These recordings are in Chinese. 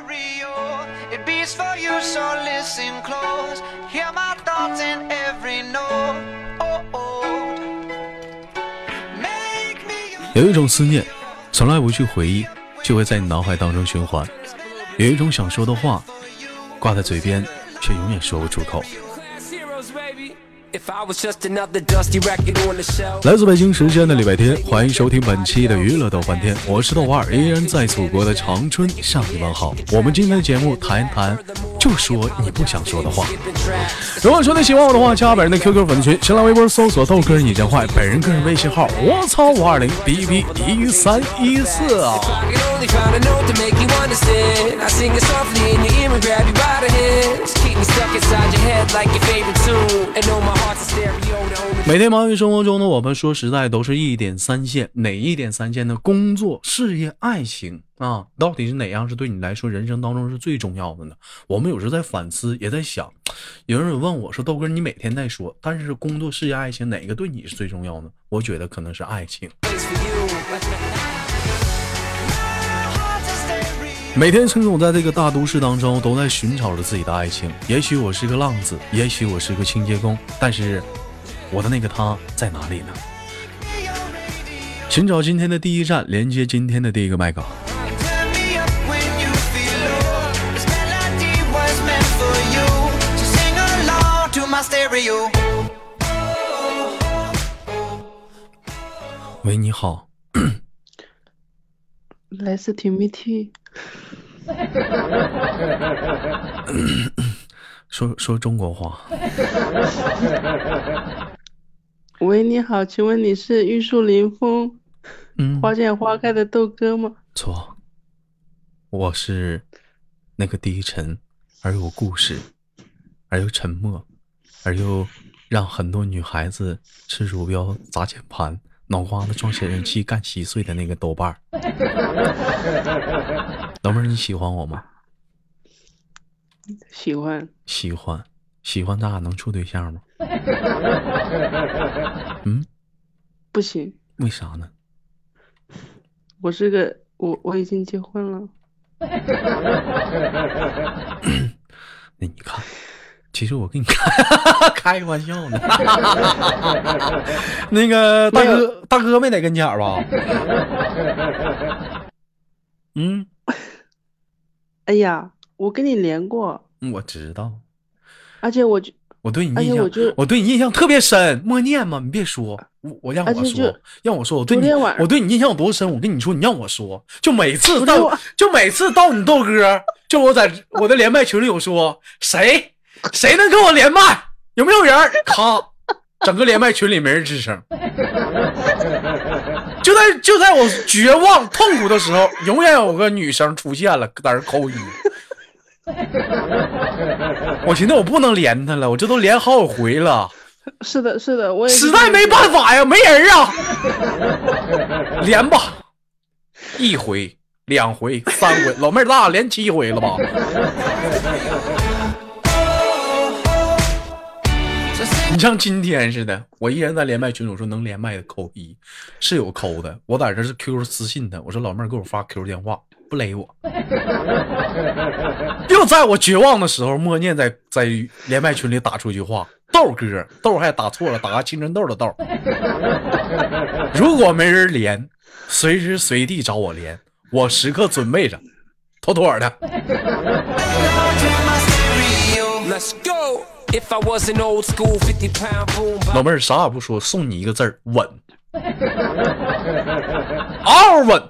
stereo. It beats for you, so listen close. Hear my thoughts in every note. Oh, oh. Make me 有一种思念，从来不去回忆，就会在你脑海当中循环；有一种想说的话，挂在嘴边，却永远说不出口。来自北京时间的礼拜天，欢迎收听本期的娱乐豆翻天，我是豆瓣儿，依然在祖国的长春向你问好。我们今天的节目谈一谈，就说你不想说的话。如果说你喜欢我的话，加本人的 QQ 粉丝群，新浪微博搜索豆哥你真坏，本人个人微信号我操五二零 B B 一三一四啊。每天忙于生活中的我们，说实在都是一点三线，哪一点三线呢？工作、事业、爱情啊，到底是哪样是对你来说人生当中是最重要的呢？我们有时在反思，也在想。有人问我说：“豆哥，你每天在说，但是工作、事业、爱情哪个对你是最重要呢？”我觉得可能是爱情。每天陈总在这个大都市当中都在寻找着自己的爱情，也许我是个浪子，也许我是个清洁工，但是我的那个他在哪里呢？寻找今天的第一站，连接今天的第一个麦港。喂，你好。嗯。let's team me too。说说中国话。喂，你好，请问你是玉树临风、嗯，花见花开的豆哥吗？错，我是那个低沉而有故事，而又沉默，而又让很多女孩子吃鼠标砸键盘，脑瓜子装显示器干稀碎的那个豆瓣儿。老妹儿，你喜欢我吗？喜欢，喜欢，喜欢，咱俩能处对象吗？嗯，不行，为啥呢？我是个我我已经结婚了。那你看，其实我跟你开 开个玩笑呢。那个大哥，大哥没在跟前儿吧？嗯，哎呀，我跟你连过，我知道，而且我就我对你印象，我就我对你印象特别深。默念嘛，你别说，我我让我说，让我说，我对你我对你印象有多深？我跟你说，你让我说，就每次到就每次到你豆哥，就我在我的连麦群里有说，谁谁能跟我连麦？有没有人儿？咔，整个连麦群里没人吱声。就在就在我绝望痛苦的时候，永远有个女生出现了，在那儿扣一。我寻思我不能连他了，我这都连好几回了，是的，是的，我也实在没办法呀，没人啊，连吧，一回、两回、三回，老妹儿，咱俩连七回了吧？像今天似的，我依然在连麦群，我说能连麦的扣一，是有扣的。我在这是 QQ 私信他，我说老妹儿给我发 QQ 电话，不勒我。又在我绝望的时候，默念在在连麦群里打出一句话：“豆哥，豆还打错了，打个青春豆的豆。”如果没人连，随时随地找我连，我时刻准备着，妥妥的。Let's go. If I was an old school 50 pound 老妹儿啥也不说，送你一个字儿稳，嗷嗷稳。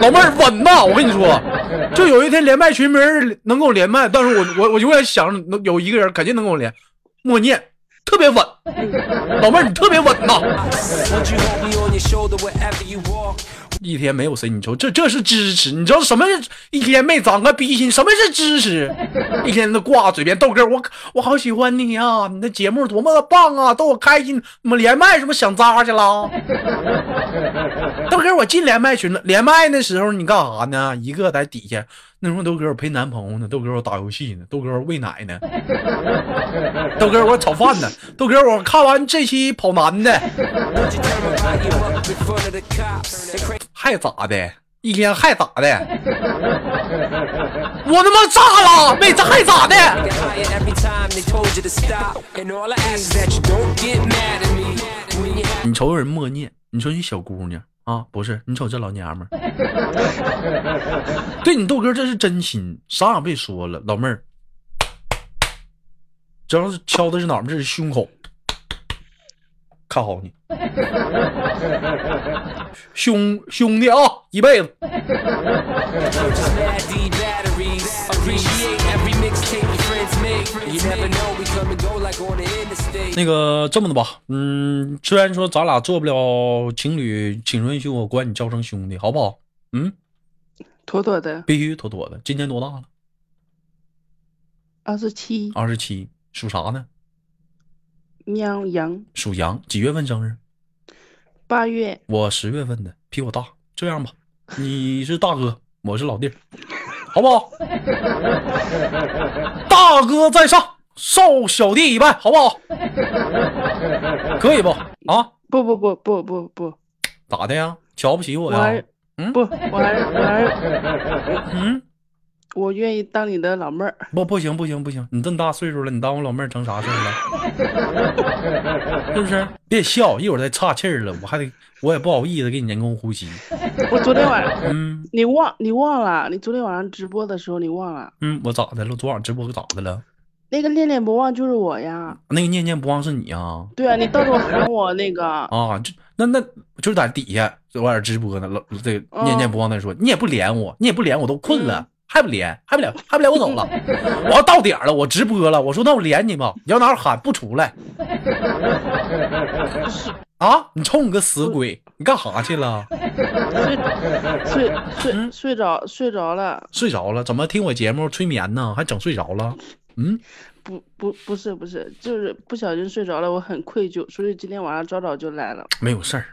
老妹儿稳呐！我跟你说，就有一天连麦群没人能跟我连麦，但是我我我永远想着能有一个人肯定能跟我连，默念特别稳。老妹儿你特别稳呐！一天没有谁，你说这这是支持？你知道什么是一天没长个逼心？什么是支持？一天都挂嘴边豆哥，我我好喜欢你呀、你的节目多么的棒啊，逗我开心。怎么连麦是不是想渣去了？豆哥，我进连麦群了。连麦那时候你干啥呢？一个在底下，那时候豆哥我陪男朋友呢，豆哥我打游戏呢，豆哥我喂奶呢，豆哥我炒饭呢，豆哥我看完这期跑男的，还咋的？一天还咋的？我他妈炸了，妹子还咋的？你瞅人默念，你说你小姑娘啊，不是？你瞅这老娘们儿，对你豆哥这是真心，啥也别说了，老妹儿，主要是敲的是哪儿？这是胸口，看好你。兄兄弟啊，一辈子。那个，这么的吧，嗯，虽然说咱俩做不了情侣，请允许我管你叫声兄弟，好不好？嗯，妥妥的，必须妥妥的。今年多大了？二十七。二十七，属啥呢？喵羊。属羊，几月份生日？八月我十月份的，比我大。这样吧，你是大哥，我是老弟，好不好？大哥在上，受小弟一拜，好不好？可以不？啊？不不不不不不，咋的呀？瞧不起我呀我？嗯不，我还我还嗯，我愿意当你的老妹儿。不，不行，不行，不行！你这么大岁数了，你当我老妹儿成啥事儿了？是不是？别笑，一会儿再岔气儿了，我还得，我也不好意思给你人工呼吸。我昨天晚上嗯 你忘你忘了，你昨天晚上直播的时候你忘了，嗯，我咋的了？昨晚直播可咋的了？那个念念不忘就是我呀。那个念念不忘是你啊？对啊，你到时候喊我那个，啊，就那那就是在底下昨晚直播呢，老这个哦念念不忘在说，你也不连我，你也不连我，都困了，还不连，还不连，还不连我走了，我要到点儿了，我直播了，我说那我连你吧，你要哪喊不出来，啊，你瞅你个死鬼，你干啥去了？睡睡睡嗯睡着睡着了，睡着了？怎么听我节目催眠呢？还整睡着了？嗯，不不不是不是，就是不小心睡着了，我很愧疚，所以今天晚上早早就来了。没有事儿。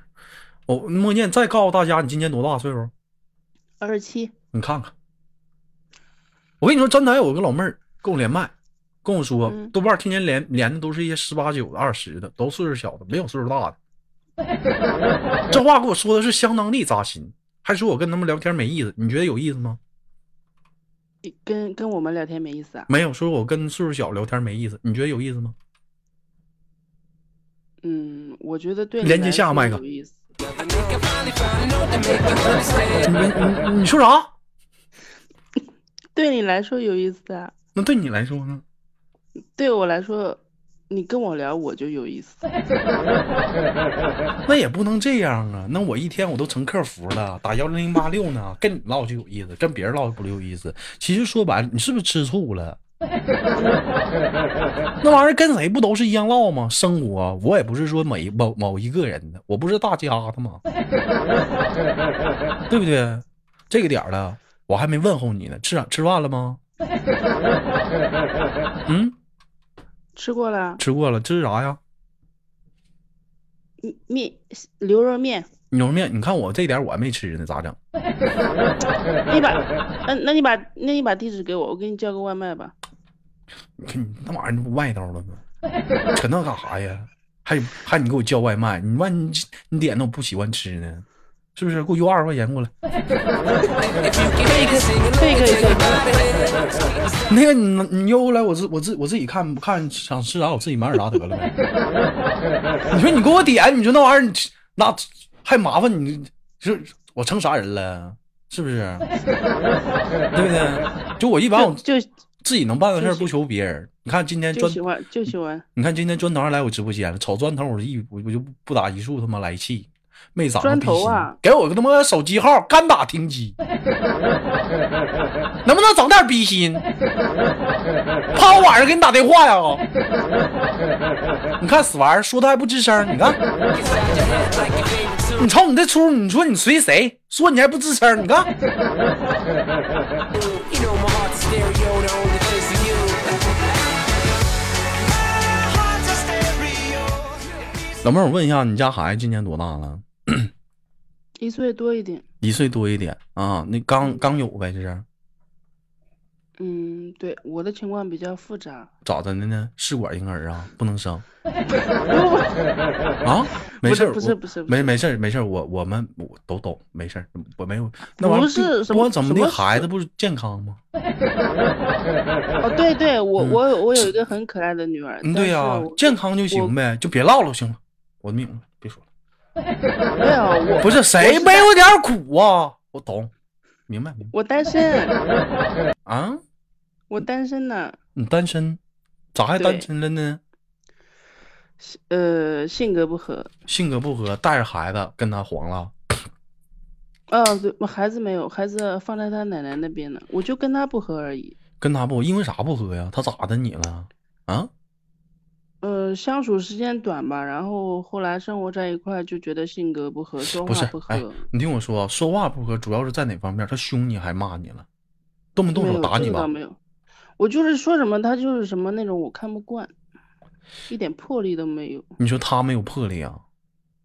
我默念再告诉大家，你今年多大岁数？二十七，你看看，我跟你说，真的有个老妹儿跟我连麦，跟我说，嗯豆瓣天天连连的都是一些十八九的、二十的，都岁数小的，没有岁数大的。这话给我说的是相当的扎心，还说我跟他们聊天没意思，你觉得有意思吗？跟跟我们聊天没意思啊。没有，说我跟岁数小聊天没意思，你觉得有意思吗？嗯，我觉得对连接下个麦克.你你你说啥？对你来说有意思啊，那对你来说呢？对我来说，你跟我聊我就有意思。那也不能这样啊！那我一天我都成客服了，打幺零零八六呢，跟你唠就有意思，跟别人唠不有意思。其实说白了，你是不是吃醋了？那玩意儿跟谁不都是一样唠吗？生活我也不是说每某某一个人的，我不是大家的吗？对不对？这个点儿了，我还没问候你呢，吃啥吃饭了吗？嗯，吃过了吃过了，这是啥呀？面面牛肉面，牛肉面。你看我这点我还没吃呢，咋整？你把那那你把那你把地址给我，我给你叫个外卖吧。你看你那玩意儿不外道了吗？扯那干啥呀？还还你给我叫外卖，你万一你点的我不喜欢吃呢，是不是？给我邮二十块钱过来。这个.那个你你邮过来，我自我自我自己看看想吃啥，我自己买点啥得了呗。你说你给我点，你说那玩意儿你那还麻烦你，是我成啥人了？是不是？对不对？就我一般我就就自己能办的事儿不求别人。你看今天砖就喜欢就喜欢你看今天砖头还来我直播间了，瞅砖头我一我我就不打一处他妈来气，没子，砖头啊！给我个他妈手机号，干打停机，能不能整点逼心？怕我晚上给你打电话呀？你看死玩意儿，说他还不吱声，你看。你瞅你这出，你说你随谁？说你还不吱声，你看。老妹，我问一下，你家孩子今年多大了？一岁多一点。一岁多一点啊？那刚刚有呗，这是？嗯，对，我的情况比较复杂。咋的呢？试管婴儿啊，不能生 啊？没事，不是不是不是没没事没事，我我们我都懂，没事，我没有那玩意儿不是什么不管怎么的，孩子不是健康吗？哦，对对，我嗯我有我有一个很可爱的女儿。嗯，对呀、健康就行呗，就别唠了，行了，我明白了，别说了。没有我不是谁是没有点苦啊？我懂，明白明白我单身，啊？我单身呢。你单身，咋还单身了呢？呃，性格不合。性格不合，带着孩子跟他黄了。哦，对，我孩子没有，孩子放在他奶奶那边呢，我就跟他不合而已。跟他不，因为啥不合呀？他咋的你了？啊？呃，相处时间短吧，然后后来生活在一块，就觉得性格不合，说话不，合。哎，你听我说啊，说话不合，主要是在哪方面？他凶你还骂你了？动不动没有手打你吧？没有，我就是说什么他就是什么那种我看不惯，一点魄力都没有。你说他没有魄力啊？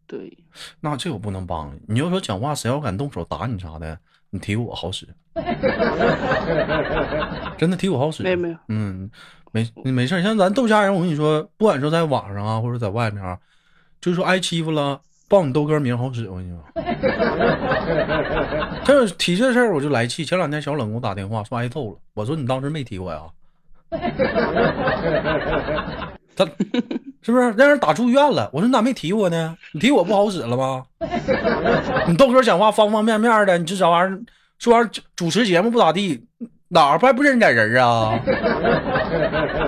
对，那这我不能帮你。你要说讲话，谁要敢动手打你啥的，你提我好使，真的提我好使。没有没有，嗯，没没事，像咱豆家人，我跟你说，不管说在网上啊，或者在外面啊，就是说挨欺负了，报你豆哥名好使。我跟你说，这提这事儿我就来气。前两天小冷给我打电话说挨揍了，我说你当时没提我呀？他是不是让人打住院了？我说你咋没提我呢？你提我不好使了吗？你豆哥讲话方方面面的，你这啥玩意儿？说玩意儿主持节目不咋地，哪儿还不认点人啊？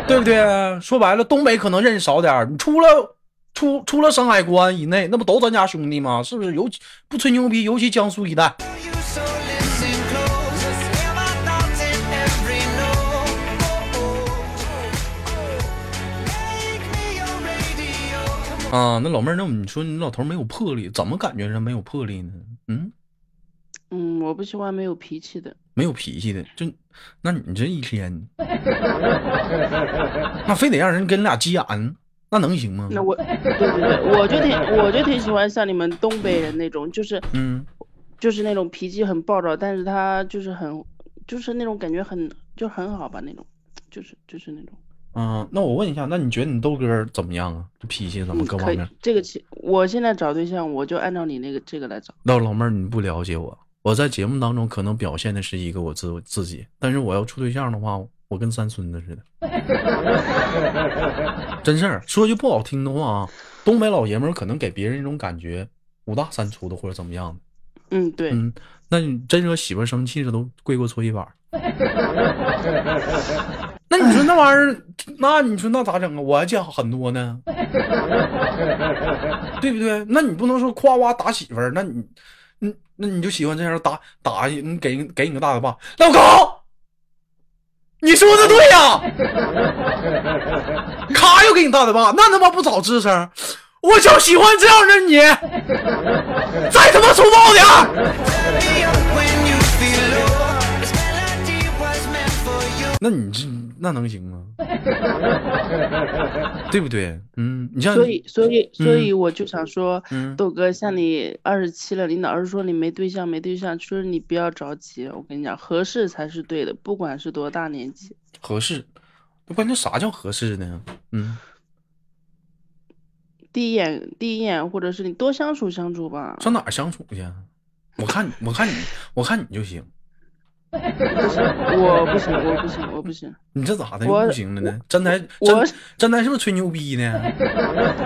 对不对？说白了，东北可能认识少点儿你出了出出了山海关以内，那不都咱家兄弟吗？是不是？尤其不吹牛逼，尤其江苏一带。啊，那老妹儿，那你说你老头没有魄力，怎么感觉人没有魄力呢？嗯，嗯，我不喜欢没有脾气的。没有脾气的，就那你这一天，那非得让人跟你俩急眼，那能行吗？那我，我就挺我就挺喜欢像你们东北人那种，就是嗯，就是那种脾气很暴躁，但是他就是很就是那种感觉很就很好吧那种，就是就是那种。嗯，那我问一下，那你觉得你豆哥怎么样啊？这脾气怎么各方面？，这个其我现在找对象，我就按照你那个这个来找。那老妹儿，你不了解我，我在节目当中可能表现的是一个我自我自己，但是我要处对象的话，我跟三孙子似的。真事儿，说句不好听的话啊，东北老爷们儿可能给别人一种感觉五大三粗的或者怎么样的。嗯，对，嗯，那你真惹媳妇儿生气了，都跪过搓衣板。那你说那玩意儿，那你说那咋整啊？我还见很多呢，对不对？那你不能说夸夸打媳妇儿，那你，嗯，那你就喜欢这样打打你给给你个大嘴巴，老公，你说的对呀、咔又给你大嘴巴，那他妈不早吱声？我就喜欢这样的你，再他妈粗暴点.那你这那能行吗？对不对？嗯，你像所以所以所嗯以我就想说，嗯豆哥，像你二十七了，你老是说你没对象没对象，就是你不要着急，我跟你讲，合适才是对的，不管是多大年纪。合适，关键啥叫合适呢？嗯，第一眼第一眼，或者是你多相处相处吧。上哪儿相处去啊？我看你，我看你，我看你就行。不行，我不行，我不行，我不行。你这咋的不行了呢？真台我真真台是不是吹牛逼呢？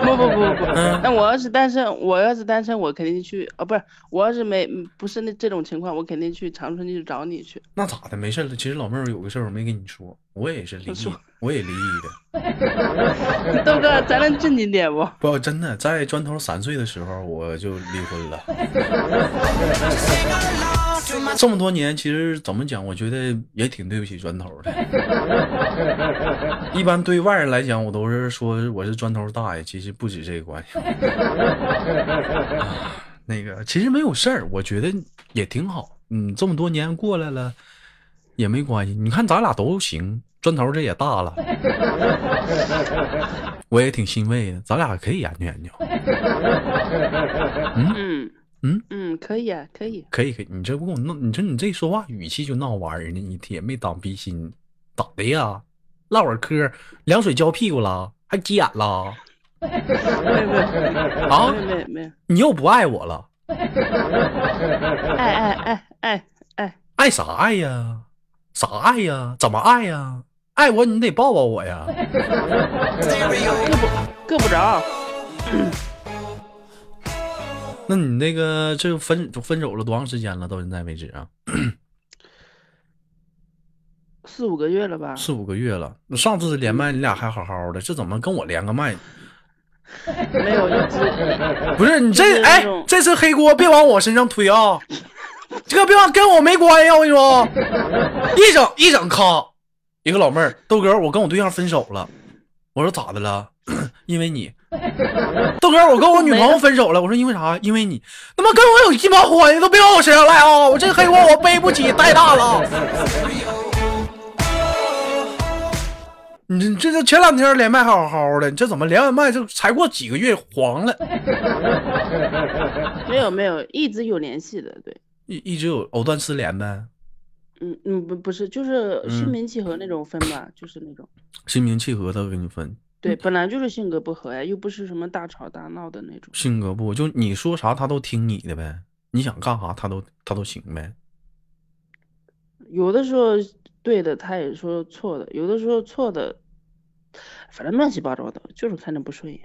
不不不不那我要是单身，我要是单身，我肯定去哦，不是，我要是没不是那这种情况，我肯定去长春去找你去。那咋的？没事了。其实老妹儿有个事儿我没跟你说，我也是离异说，我也离异的。豆哥，咱能正经点不？不，真的，在砖头三岁的时候我就离婚了。这么多年，其实怎么讲，我觉得也挺对不起砖头的。一般对外人来讲，我都是说我是砖头大爷，其实不止这个关系。啊那个其实没有事儿，我觉得也挺好。嗯，这么多年过来了，也没关系。你看咱俩都行，砖头这也大了，我也挺欣慰的。咱俩可以研究研究。嗯，可以啊，可以。可以，可以，你这不跟我闹，你说你这说话语气就闹玩儿呢，你也没当逼心，咋的呀？唠会儿嗑，凉水浇屁股了，还急眼了？没有没有啊没有没你又不爱我了？爱爱爱爱爱，爱啥爱呀？啥爱呀？怎么爱呀？爱我你得抱抱我呀！够不着。那你那个这分分手了多长时间了？到现在为止啊，四五个月了吧？四五个月了。那上次连麦你俩还好好的，这怎么跟我连个麦？没有不是你这哎，这次黑锅别往我身上推啊！这个别往跟我没关系啊！我跟你说，一整一整咔。一个老妹儿，豆哥，我跟我对象分手了。我说咋的了？因为你。豆哥，我跟我女朋友分手了。我说因为啥？因为你。他妈跟我有鸡巴关系都别往我身上赖啊！我这黑锅我背不起，太大了。你这这这前两天连麦还好好的，你这怎么连完麦就才过几个月黄了？没有没有一直有联系的，对，一一直有藕断丝连呗，嗯嗯不不是，就是心嗯平气和那种分吧，就是那种。心平气和的跟你分，对，本来就是性格不合呀，又不是什么大吵大闹的那种。性格不就你说啥他都听你的呗，你想干啥他都他都行呗。有的时候对的，他也说错的；有的时候错的，反正乱七八糟的，就是看着不顺眼。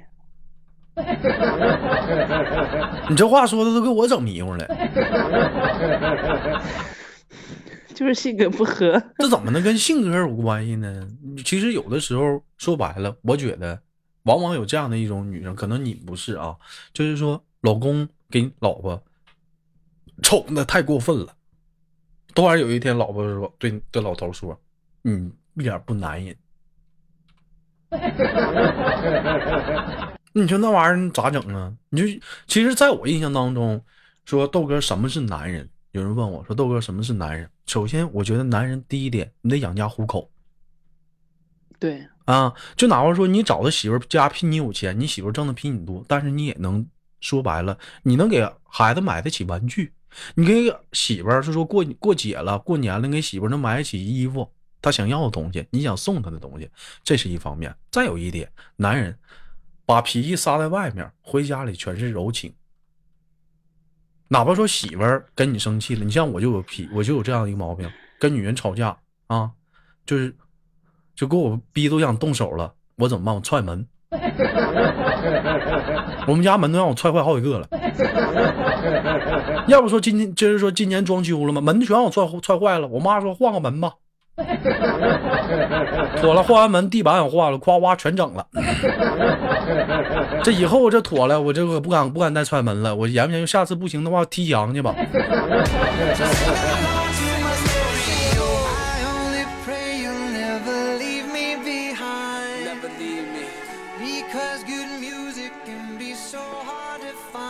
你这话说的都给我整迷糊了，就是性格不合。这怎么能跟性格有关系呢？其实有的时候说白了，我觉得往往有这样的一种女生，可能你不是啊，就是说老公给老婆宠的太过分了。突然有一天，老婆说对对老头说：“你一点不男人。”你说那玩意儿咋整啊？你就其实，在我印象当中，说豆哥什么是男人？有人问我说豆哥什么是男人？首先，我觉得男人第一点，你得养家糊口对，啊。就哪怕说你找的媳妇家比你有钱，你媳妇挣的比你多，但是你也能说白了，你能给孩子买得起玩具，你给媳妇是说过过节了、过年了，给媳妇能买得起衣服，她想要的东西，你想送她的东西，这是一方面。再有一点，男人把脾气撒在外面，回家里全是柔情。哪怕说媳妇儿跟你生气了，你像我就有脾，我就有这样的一个毛病，跟女人吵架啊，就是就给我逼都想动手了，我怎么办？我踹门。我们家门都让我踹坏好几个了。要不说今天就是说今年装修了吗？门全让我踹踹坏了。我妈说换个门吧。妥了，换完门，地板也换了，夸夸全整了。这以后这妥了，我这个不敢不敢再踹门了。我研究研，下次不行的话踢墙去吧。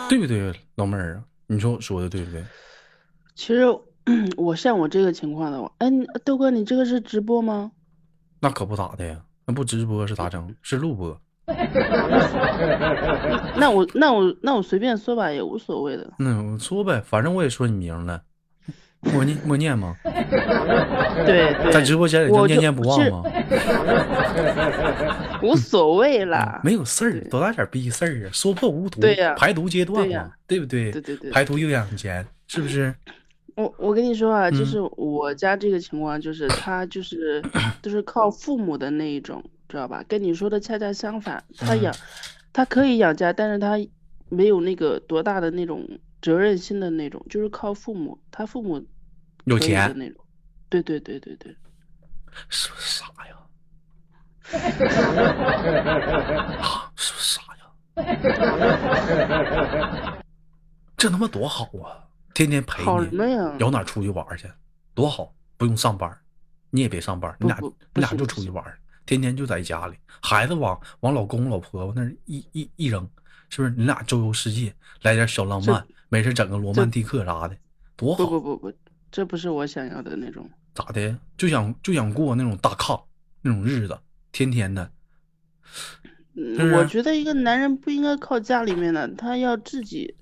对不对，老妹儿啊？你说我说的对不对？其实 我像我这个情况的话，哎，你豆哥，你这个是直播吗？那可不咋的呀，那不直播是咋整？是录播。那我那我那我随便说吧，也无所谓的。那我说呗，反正我也说你名了，默念默念吗？对 对，在直播间里就念念不忘是吗？无所谓啦。没有事儿，多大点逼事儿啊？说破无毒，对呀排毒阶段嘛，对不对？对对对排毒又养钱，是不是？我我跟你说啊，就嗯是我家这个情况，就是他就是都是靠父母的那一种，知道吧？跟你说的恰恰相反，他嗯养，他可以养家，但是他没有那个多大的那种责任心的那种，就是靠父母，他父母有钱，那种。对对对对对，是不是傻呀？啊，是不是傻呀？这他妈多好啊！天天陪好你，什么呀？有哪出去玩去，多好，不用上班，你也别上班，你俩你俩就出去玩，天天就在家里，孩子往往老公老婆婆那儿一一一扔，是不是？你俩周游世界，来点小浪漫，没事整个罗曼蒂克啥的，多好不。不不不，这不是我想要的那种。咋的？就想就想过那种大炕那种日子，天天的。我觉得一个男人不应该靠家里面的，他要自己。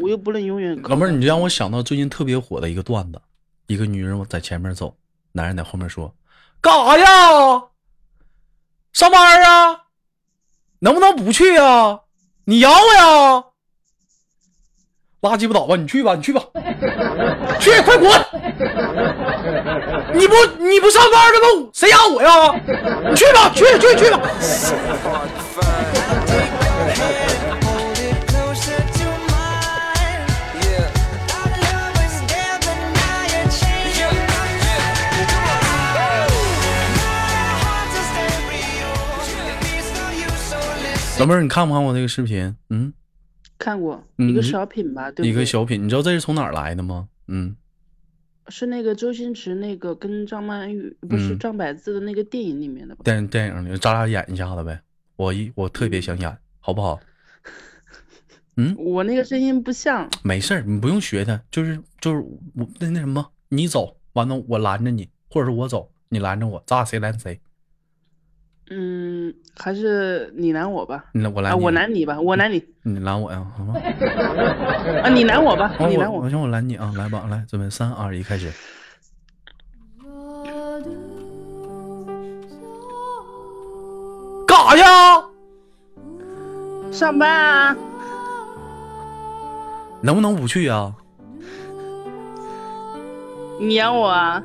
我又不能永远靠老妹儿，他你让我想到最近特别火的一个段子，一个女人在前面走，男人在后面说：“干啥呀？上班啊？能不能不去啊？你咬我呀？拉鸡巴倒吧，你去吧，你去吧，去，快滚！你不你不上班的吗谁咬我呀？你去吧，去去去吧。老妹儿，你看不看我那个视频？嗯，看过嗯一个小品吧，对不对？一个小品，你知道这是从哪儿来的吗？嗯，是那个周星驰那个跟张曼玉不是嗯张柏芝的那个电影里面的吧？电电影里咱俩演一下子呗。我一我特别想演，好不好？嗯我那个声音不像，没事儿，你不用学他，就是就是我那那什么，你走完了我拦着你，或者是我走你拦着我，咱俩谁拦谁？嗯，还是你拦我吧。啊，你拦我拦你，我拦你吧，我拦你你拦我呀，好吗？啊，你拦我吧，哦你拦我。我让我拦你啊，来吧，来，准备三二一，开始。干啥呀？上班啊，能不能不去啊？你养我啊？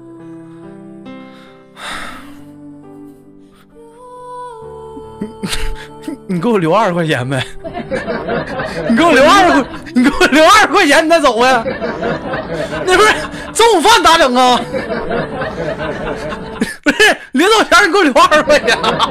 你给我留二十块钱呗，你给我留二十块，你给我留二十块钱，你再走呗。那不是中午饭咋整啊？不是临走前你给我留二十块钱啊。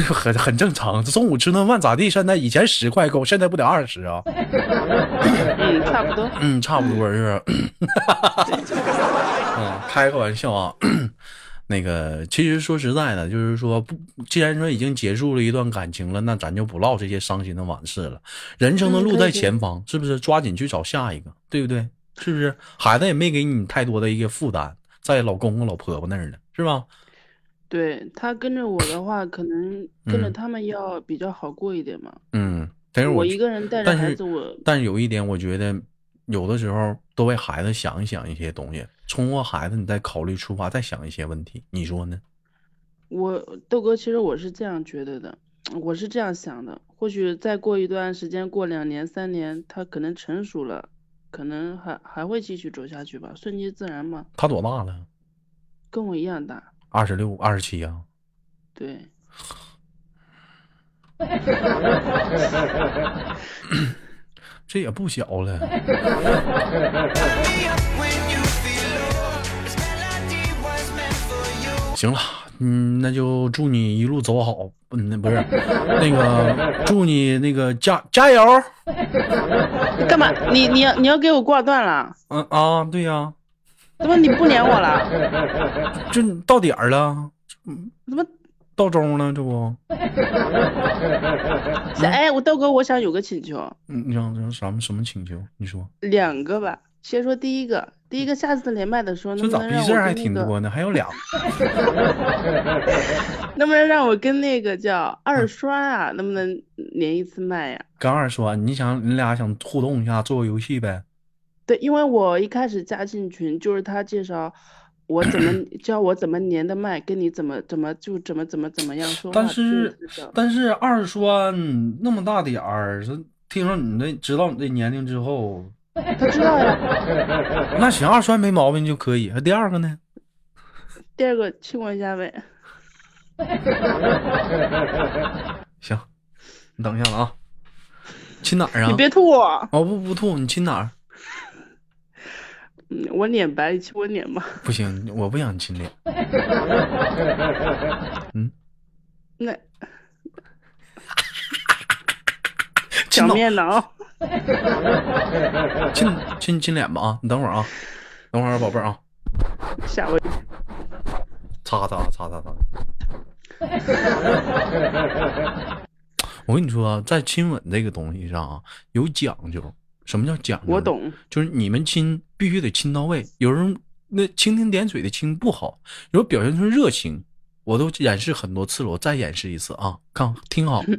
这个很很正常。中午吃顿饭咋地？现在以前十块够，现在不得二十啊？嗯，差不多。嗯，差不多是。嗯，开个玩笑啊。那个，其实说实在的，就是说不，既然说已经结束了一段感情了，那咱就不唠这些伤心的往事了。人生的路在前方，是不是？抓紧去找下一个，对不对？是不是？孩子也没给你太多的一个负担，在老公公老婆婆那儿呢，是吧？对他跟着我的话，可能跟着嗯他们要比较好过一点嘛。嗯，但是觉我一个人带着孩子，我但是有一点，我觉得有的时候多为孩子想一想一些东西，通过孩子你再考虑出发，再想一些问题，你说呢？我豆哥，其实我是这样觉得的，我是这样想的。或许再过一段时间，过两年、三年，他可能成熟了，可能还还会继续走下去吧，顺其自然嘛。他多大了？跟我一样大，二十六、二十七啊？对，这也不小了。行了，嗯，那就祝你一路走好。嗯，那不是那个，祝你那个加加油。干嘛？你你要你要给我挂断了？嗯啊，对呀、怎么你不连我了？这到点儿了，怎么？到钟了，这不？哎，我豆哥，我想有个请求，嗯，你想想什么什么请求？你说两个吧。先说第一个，第一个下次连麦的时候，能这咋逼事儿还挺多呢？还有俩。能不能让我跟那个叫二嗯栓啊，能不能连一次麦呀、跟二栓，你想你俩想互动一下，做个游戏呗？对，因为我一开始加进群就是他介绍我怎么教我怎么连的麦，跟你怎么怎么就怎么怎么怎么样说话。但是但是二栓那么大点儿，这听说你这知道你这年龄之后，他知道呀。那行，二栓没毛病就可以。第二个呢？第二个亲我一下呗。行，你等一下了啊。亲哪儿啊？你别吐我，哦不不吐，你亲哪儿？嗯，我脸白，你亲我脸吧。不行，我不想亲脸。嗯那 亲面囊，亲亲亲脸吧啊！你等会儿啊，等会儿宝贝儿啊，吓我。擦擦擦擦擦。我跟你说啊，在亲吻这个东西上啊，有讲究。什么叫讲究？我。懂，就是你们亲必须得亲到位。有人那蜻蜓点水的亲不好，有表现出热情，我都演示很多次了，我再演示一次啊，看听好。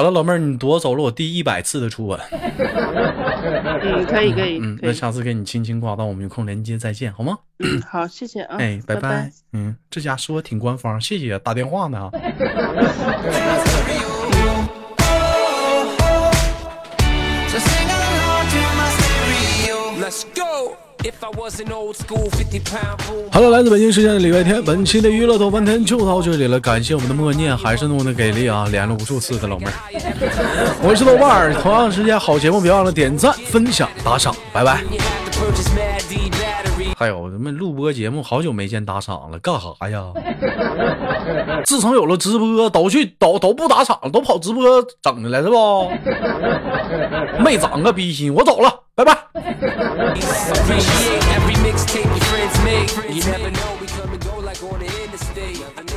好了，老妹儿，你夺走了我第一百次的初吻。嗯，可以可以嗯，那下次给你轻轻挂断，我们有空连接再见，好吗？嗯好，谢谢啊，哎，拜拜拜。嗯，这家说的挺官方，谢谢打电话呢啊。Let's go. Hello，来自北京时间的礼拜天，本期的娱乐豆瓣天就到这里了，感谢我们的默念，还是那么的给力啊，连了无数次的老妹儿。我是豆瓣儿，同样时间好节目别忘了点赞、分享、打赏，拜拜。还有咱们录播节目好久没见打赏了，干啥呀？自从有了直播，都去都都不打赏了，都跑直播整的了是不？没长个逼心，我走了。Appreciate every mixtape your friends make. You never know, we come and go like on the interstate.